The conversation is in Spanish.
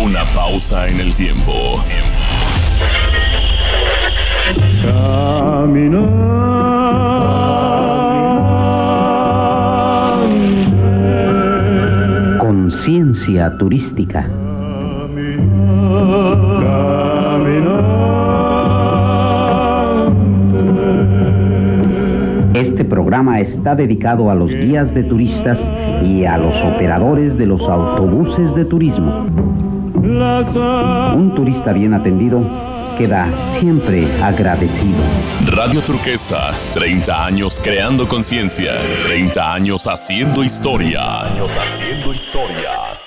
Una pausa en el tiempo. Conciencia turística. Este programa está dedicado a los guías de turistas y a los operadores de los autobuses de turismo. Un turista bien atendido queda siempre agradecido. Radio Turquesa, 30 años creando conciencia, 30 años haciendo historia. Años haciendo historia.